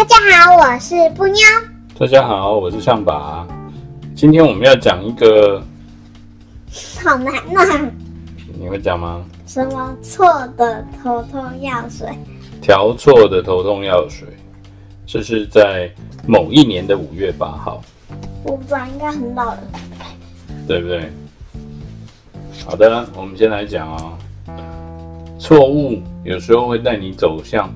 大家好，我是布妞。大家好，我是象拔。今天我们要讲一个，好难啊！你会讲吗？什么错的头痛药水？调错的头痛药水。这是在某一年的五月八号。我不知道，应该很老了，对不对？好的，我们先来讲啊、哦。错误有时候会带你走向。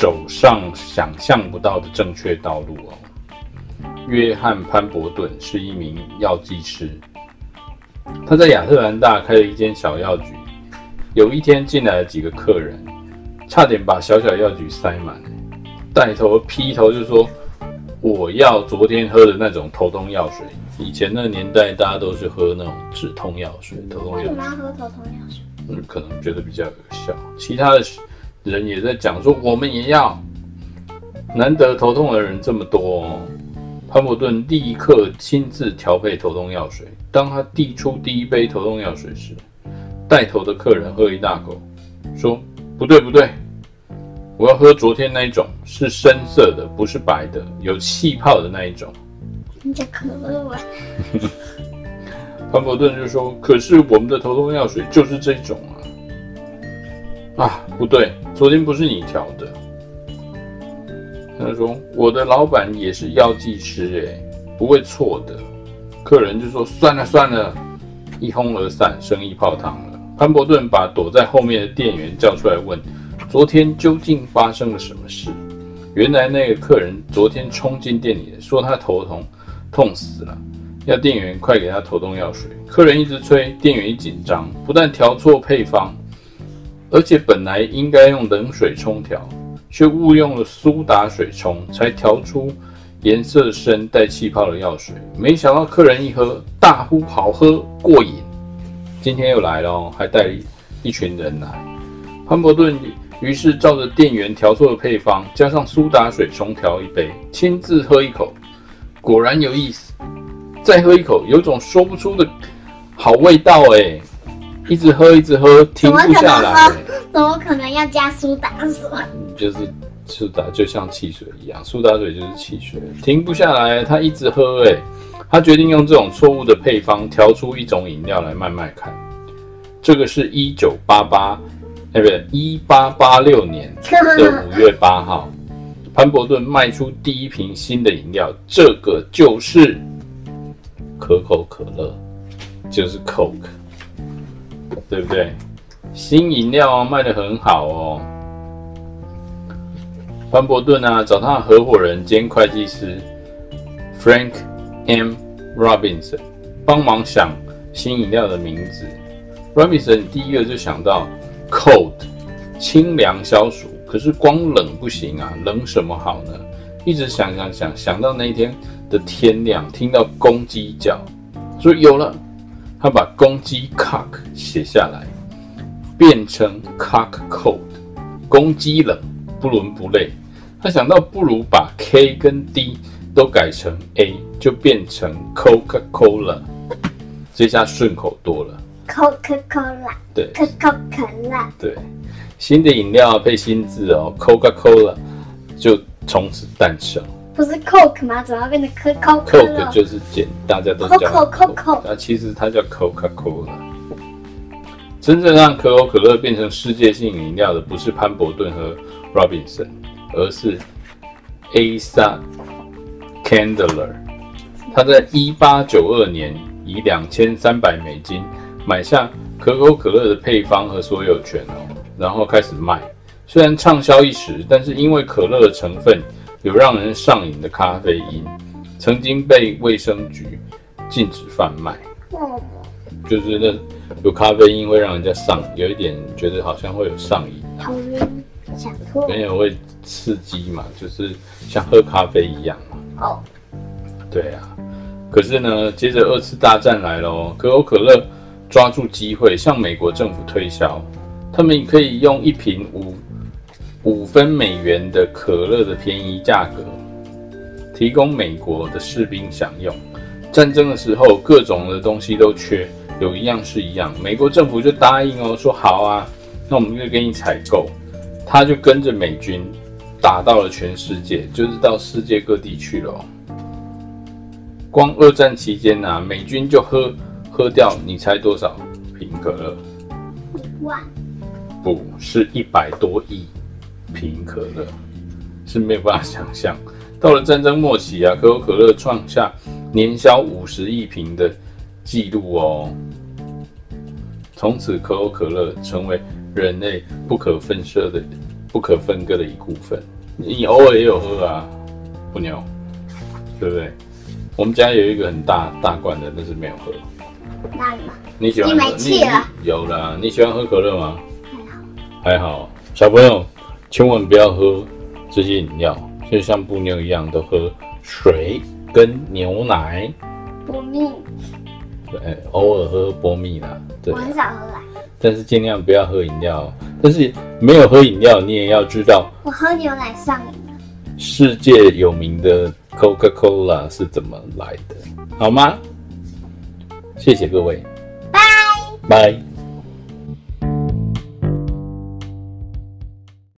走上想象不到的正确道路哦。约翰潘伯顿是一名药剂师，他在亚特兰大开了一间小药局。有一天进来了几个客人，差点把小小药局塞满。带头劈头就说：“我要昨天喝的那种头痛药水。”以前那个年代，大家都是喝那种止痛药水。头痛药水。为什么要喝头痛药水？嗯，可能觉得比较有效。其他的。人也在讲说，我们也要。难得头痛的人这么多哦，潘伯顿立刻亲自调配头痛药水。当他递出第一杯头痛药水时，带头的客人喝一大口，说：“不对不对，我要喝昨天那一种，是深色的，不是白的，有气泡的那一种。”你讲可乐吧。潘伯顿就说：“可是我们的头痛药水就是这种啊。”，不对，昨天不是你调的。他说：“我的老板也是药剂师，哎，不会错的。”客人就说：“算了算了，一哄而散，生意泡汤了。”潘伯顿把躲在后面的店员叫出来问：“昨天究竟发生了什么事？”原来那个客人昨天冲进店里说他头痛，痛死了，要店员快给他头痛药水。客人一直催，店员一紧张，不但调错配方。而且本来应该用冷水冲调，却误用了苏打水冲，才调出颜色深、带气泡的药水。没想到客人一喝，大呼好喝过瘾。今天又来了，还带一群人来。潘伯顿于是照着店员调错的配方，加上苏打水冲调一杯，亲自喝一口，果然有意思。再喝一口，有种说不出的好味道哎。一直喝，一直喝，停不下来。怎么可能要加苏打水？就是苏打，就像汽水一样，苏打水就是汽水，停不下来。他一直喝，哎，他决定用这种错误的配方调出一种饮料来卖卖看。这个是一九八八，哎，不对，一八八六年的 五月八号，潘伯顿卖出第一瓶新的饮料，这个就是可口可乐，就是 Coke。对不对？新饮料卖得很好哦。潘伯顿啊，找他的合伙人兼会计师 Frank M. Robinson 帮忙想新饮料的名字。Robinson 第一个就想到 Cold，清凉消暑。可是光冷不行啊，冷什么好呢？一直想想想，想到那一天的天亮，听到公鸡叫，说有了。他把公鸡 cock 写下来，变成 cock cold，公鸡冷不伦不类。他想到不如把 K 跟 D 都改成 A，就变成 Coca Cola，这下顺口多了。Coca Cola，对，Coca Cola，对，新的饮料配新字哦，Coca Cola 就从此诞生。不是 Coke 吗？怎么变成可口可乐？Coke 就是简，大家都叫 Coke Coke。那其实它叫 Coca-Cola。真正让可口可乐变成世界性饮料的，不是潘伯顿和 Robinson，而是 Asa Candler。他在一八九二年以两千三百美金买下可口可乐的配方和所有权哦，然后开始卖。虽然畅销一时，但是因为可乐的成分。有让人上瘾的咖啡因，曾经被卫生局禁止贩卖。嗯，就是那有咖啡因会让人家上，有一点觉得好像会有上瘾。头晕，想吐。没有会刺激嘛，就是像喝咖啡一样嘛。哦，对啊。可是呢，接着二次大战来了，可口可乐抓住机会向美国政府推销，他们可以用一瓶五。五分美元的可乐的便宜价格，提供美国的士兵享用。战争的时候，各种的东西都缺，有一样是一样。美国政府就答应哦，说好啊，那我们就给你采购。他就跟着美军打到了全世界，就是到世界各地去了。光二战期间啊，美军就喝喝掉，你猜多少瓶可乐？一万？不是一百多亿瓶可乐，是没有办法想象。到了战争末期啊，可口可乐创下年销五十亿瓶的记录哦。从此，可口可乐成为人类不可分割的、不可分割的一部分。你偶尔也有喝啊，不牛，对不对？我们家有一个很大大罐的，但是没有喝。那你喜欢喝？你没气了？有啦。你喜欢喝可乐吗？还好。还好。小朋友，千万不要喝这些饮料，就像布妞一样，都喝水跟牛奶。波蜜。对，偶尔喝波蜜啦。对，我很少喝啦。但是尽量不要喝饮料。但是没有喝饮料，你也要知道，我喝牛奶上瘾了。世界有名的 Coca-Cola 是怎么来的？好吗？谢谢各位，拜拜。